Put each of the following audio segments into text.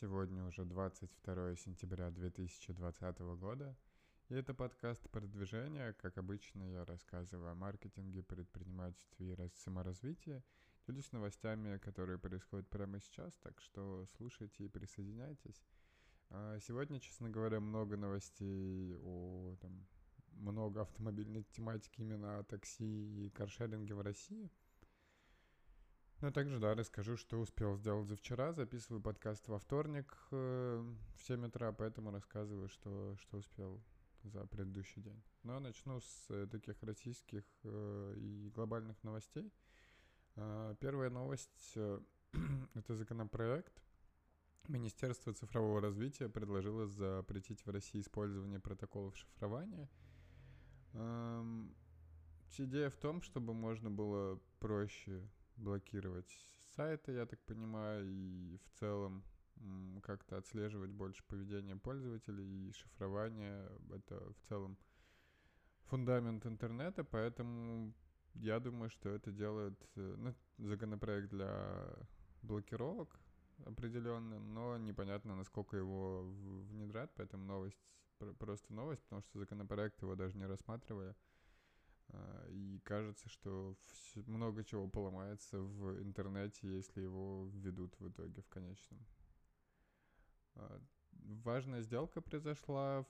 Сегодня уже 22 сентября 2020 года, и это подкаст продвижения. Как обычно, я рассказываю о маркетинге, предпринимательстве и саморазвитии, делюсь новостями, которые происходят прямо сейчас, так что слушайте и присоединяйтесь. А сегодня, честно говоря, много новостей о там, много автомобильной тематики именно о такси и каршеринге в России – ну, а также, да, расскажу, что успел сделать за вчера. Записываю подкаст во вторник э, в 7 утра, поэтому рассказываю, что, что успел за предыдущий день. Но начну с э, таких российских э, и глобальных новостей. Э, первая новость э, — это законопроект. Министерство цифрового развития предложило запретить в России использование протоколов шифрования. Эм, идея в том, чтобы можно было проще блокировать сайты, я так понимаю, и в целом как-то отслеживать больше поведение пользователей и шифрование. Это в целом фундамент интернета, поэтому я думаю, что это делает э, ну, законопроект для блокировок определенно, но непонятно, насколько его внедрят, поэтому новость, просто новость, потому что законопроект его даже не рассматривая. А, и кажется, что много чего поломается в интернете, если его введут в итоге в конечном. А, важная сделка произошла,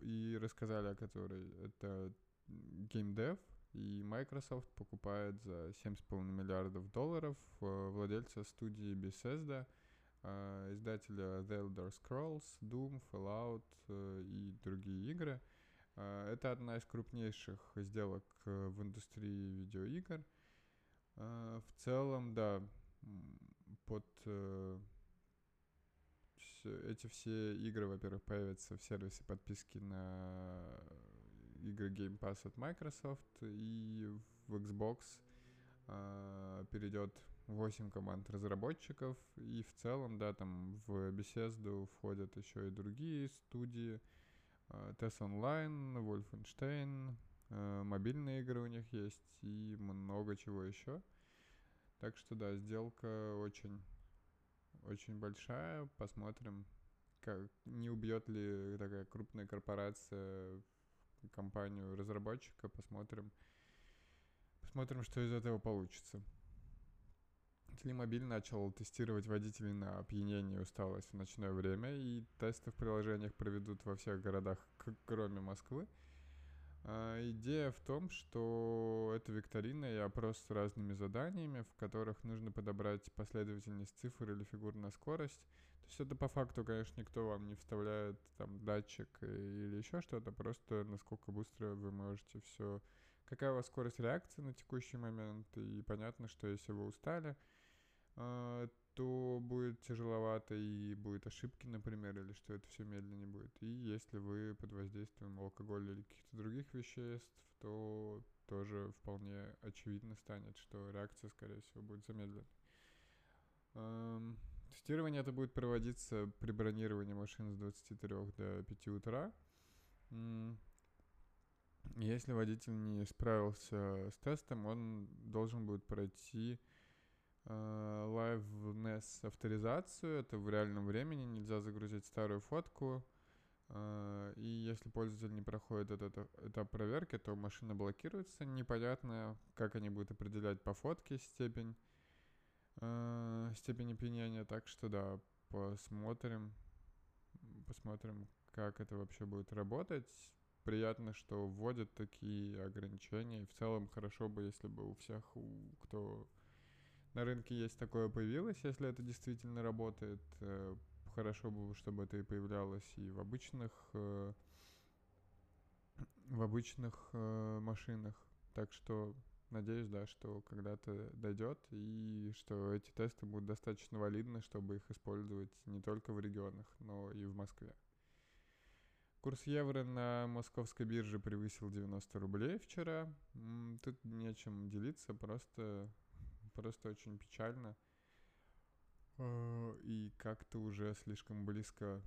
и рассказали о которой. Это GameDev, и Microsoft покупает за 7,5 миллиардов долларов э, владельца студии Bethesda, издателя The Elder Scrolls, Doom, Fallout и другие игры – а, это одна из крупнейших сделок э, в индустрии видеоигр. А, в целом, да, под э, эти все игры, во-первых, появятся в сервисе подписки на игры Game Pass от Microsoft, и в Xbox. Э, перейдет 8 команд разработчиков, и в целом, да, там в Bethesda входят еще и другие студии, TES Online, Wolfenstein, э, мобильные игры у них есть и много чего еще. Так что да, сделка очень, очень большая. Посмотрим, как, не убьет ли такая крупная корпорация компанию разработчика. Посмотрим, посмотрим, что из этого получится. Телемобиль начал тестировать водителей на опьянение и усталость в ночное время, и тесты в приложениях проведут во всех городах, кроме Москвы. А, идея в том, что это викторина и опрос с разными заданиями, в которых нужно подобрать последовательность цифр или фигур на скорость. То есть это по факту, конечно, никто вам не вставляет там датчик или еще что-то, просто насколько быстро вы можете все... Какая у вас скорость реакции на текущий момент, и понятно, что если вы устали, то будет тяжеловато и будет ошибки, например, или что это все медленнее будет. И если вы под воздействием алкоголя или каких-то других веществ, то тоже вполне очевидно станет, что реакция, скорее всего, будет замедленной. Эм, тестирование это будет проводиться при бронировании машин с 23 до 5 утра. Если водитель не справился с тестом, он должен будет пройти liveness авторизацию, это в реальном времени, нельзя загрузить старую фотку, а, и если пользователь не проходит этот этап проверки, то машина блокируется, непонятно, как они будут определять по фотке степень, а, степень опьянения, так что да, посмотрим, посмотрим, как это вообще будет работать. Приятно, что вводят такие ограничения. В целом хорошо бы, если бы у всех, у кто на рынке есть такое появилось, если это действительно работает. Э, хорошо бы, чтобы это и появлялось и в обычных э, в обычных э, машинах. Так что надеюсь, да, что когда-то дойдет и что эти тесты будут достаточно валидны, чтобы их использовать не только в регионах, но и в Москве. Курс евро на московской бирже превысил 90 рублей вчера. Тут нечем делиться, просто просто очень печально. А, и как-то уже слишком близко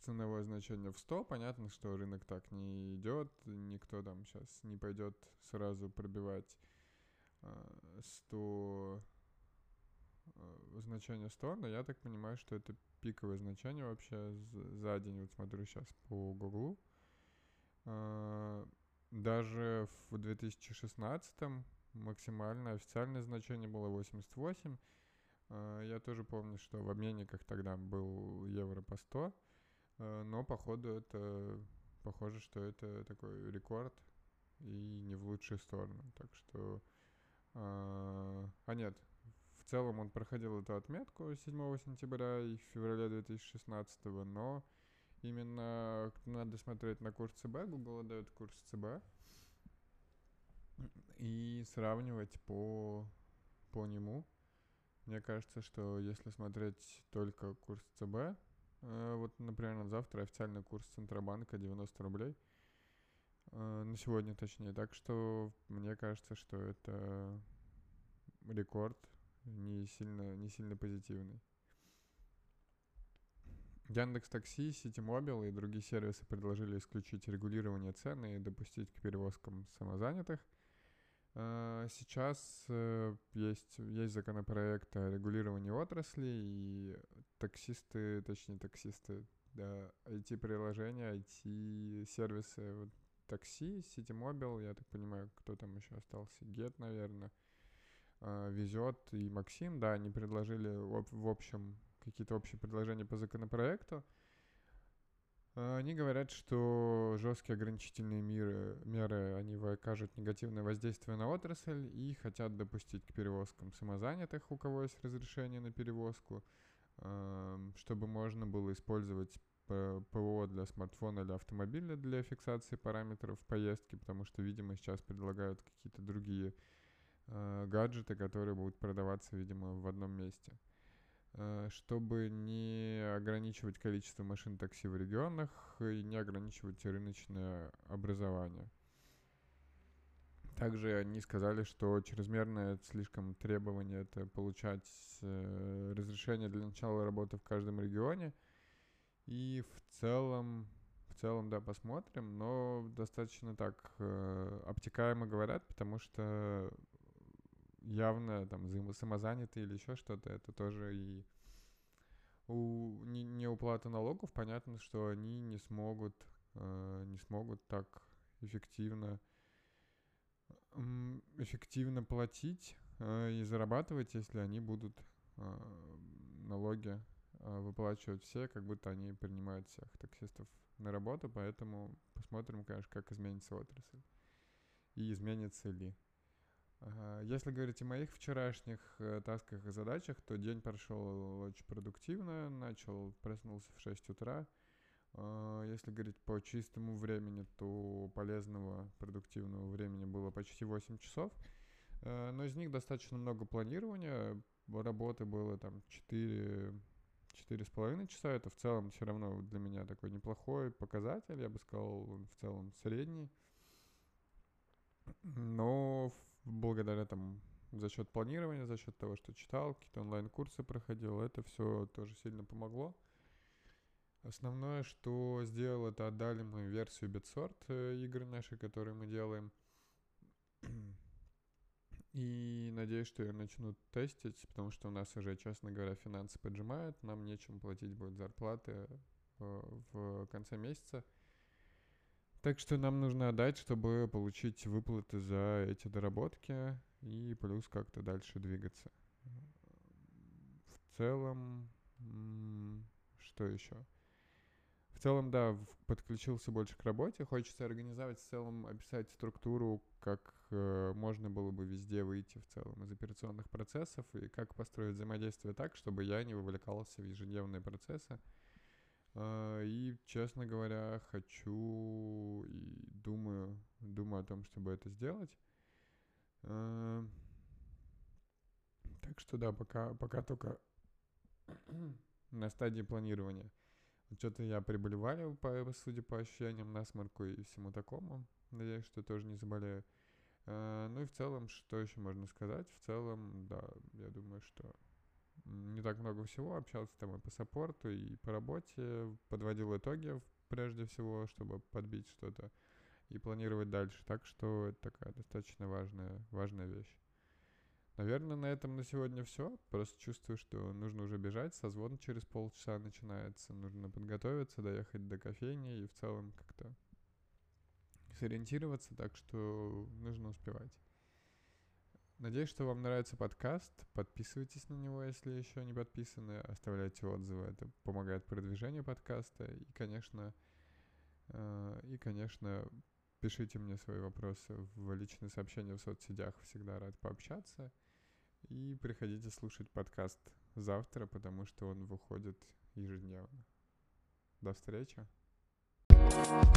ценовое значение в 100. Понятно, что рынок так не идет. Никто там сейчас не пойдет сразу пробивать 100, э, значение 100, но я так понимаю, что это пиковое значение вообще за день. Вот смотрю сейчас по Гуглу. Э, даже в 2016 максимальное официальное значение было 88. Э, я тоже помню, что в обменниках тогда был евро по 100, но походу это похоже, что это такой рекорд и не в лучшую сторону. Так что... А, а нет, в целом он проходил эту отметку 7 сентября и в феврале 2016, но именно надо смотреть на курс ЦБ, Google дает курс ЦБ, и сравнивать по, по нему. Мне кажется, что если смотреть только курс ЦБ, э, вот, например, на завтра официальный курс Центробанка 90 рублей, э, на сегодня точнее, так что мне кажется, что это рекорд не сильно, не сильно позитивный. Яндекс Такси, Ситимобил и другие сервисы предложили исключить регулирование цен и допустить к перевозкам самозанятых. А, сейчас э, есть, есть законопроект о регулировании отрасли, и таксисты, точнее таксисты, да, IT-приложения, IT-сервисы, вот, такси, Ситимобил, я так понимаю, кто там еще остался, Get, наверное, э, везет и Максим, да, они предложили в общем какие-то общие предложения по законопроекту. Э, они говорят, что жесткие ограничительные меры, меры, они окажут негативное воздействие на отрасль и хотят допустить к перевозкам самозанятых, у кого есть разрешение на перевозку, чтобы можно было использовать ПО для смартфона или автомобиля для фиксации параметров поездки, потому что, видимо, сейчас предлагают какие-то другие э, гаджеты, которые будут продаваться, видимо, в одном месте. Э, чтобы не ограничивать количество машин такси в регионах и не ограничивать рыночное образование. Также они сказали, что чрезмерное слишком требование это получать э, разрешение для начала работы в каждом регионе. И в целом, в целом, да, посмотрим, но достаточно так э, обтекаемо говорят, потому что явно там самозанятые или еще что-то, это тоже и у не, не уплата налогов, понятно, что они не смогут, э, не смогут так эффективно эффективно платить э, и зарабатывать, если они будут э, налоги э, выплачивать все, как будто они принимают всех таксистов на работу, поэтому посмотрим, конечно, как изменится отрасль и изменится ли. Если говорить о моих вчерашних э, тасках и задачах, то день прошел очень продуктивно, начал, проснулся в 6 утра. А, если говорить по чистому времени, то полезного, продуктивного времени было почти 8 часов. Э, но из них достаточно много планирования. Работы было там 4, 4,5 часа. Это в целом все равно для меня такой неплохой показатель. Я бы сказал, в целом средний. Но благодаря там за счет планирования, за счет того, что читал, какие-то онлайн-курсы проходил, это все тоже сильно помогло. Основное, что сделал, это отдали мы версию BitSort э, игры нашей, которые мы делаем. И надеюсь, что я начну тестить, потому что у нас уже, честно говоря, финансы поджимают, нам нечем платить будет зарплаты э, в конце месяца. Так что нам нужно отдать, чтобы получить выплаты за эти доработки и плюс как-то дальше двигаться. В целом, что еще? В целом, да, подключился больше к работе. Хочется организовать в целом, описать структуру, как э, можно было бы везде выйти в целом из операционных процессов и как построить взаимодействие так, чтобы я не вовлекался в ежедневные процессы. А, и, честно говоря, хочу и думаю, думаю о том, чтобы это сделать. А, так что да, пока, пока только на стадии планирования. Что-то я приболеваю, по, судя по ощущениям, насморку и всему такому. Надеюсь, что тоже не заболею. Uh, ну и в целом, что еще можно сказать? В целом, да, я думаю, что не так много всего, общался там и по саппорту, и по работе, подводил итоги прежде всего, чтобы подбить что-то и планировать дальше. Так что это такая достаточно важная, важная вещь. Наверное, на этом на сегодня все. Просто чувствую, что нужно уже бежать. Созвон через полчаса начинается. Нужно подготовиться, доехать до кофейни и в целом как-то сориентироваться, так что нужно успевать. Надеюсь, что вам нравится подкаст. Подписывайтесь на него, если еще не подписаны. Оставляйте отзывы. Это помогает продвижению подкаста. И, конечно, э, и, конечно, пишите мне свои вопросы в личные сообщения в соцсетях. Всегда рад пообщаться. И приходите слушать подкаст завтра, потому что он выходит ежедневно. До встречи. Thank you.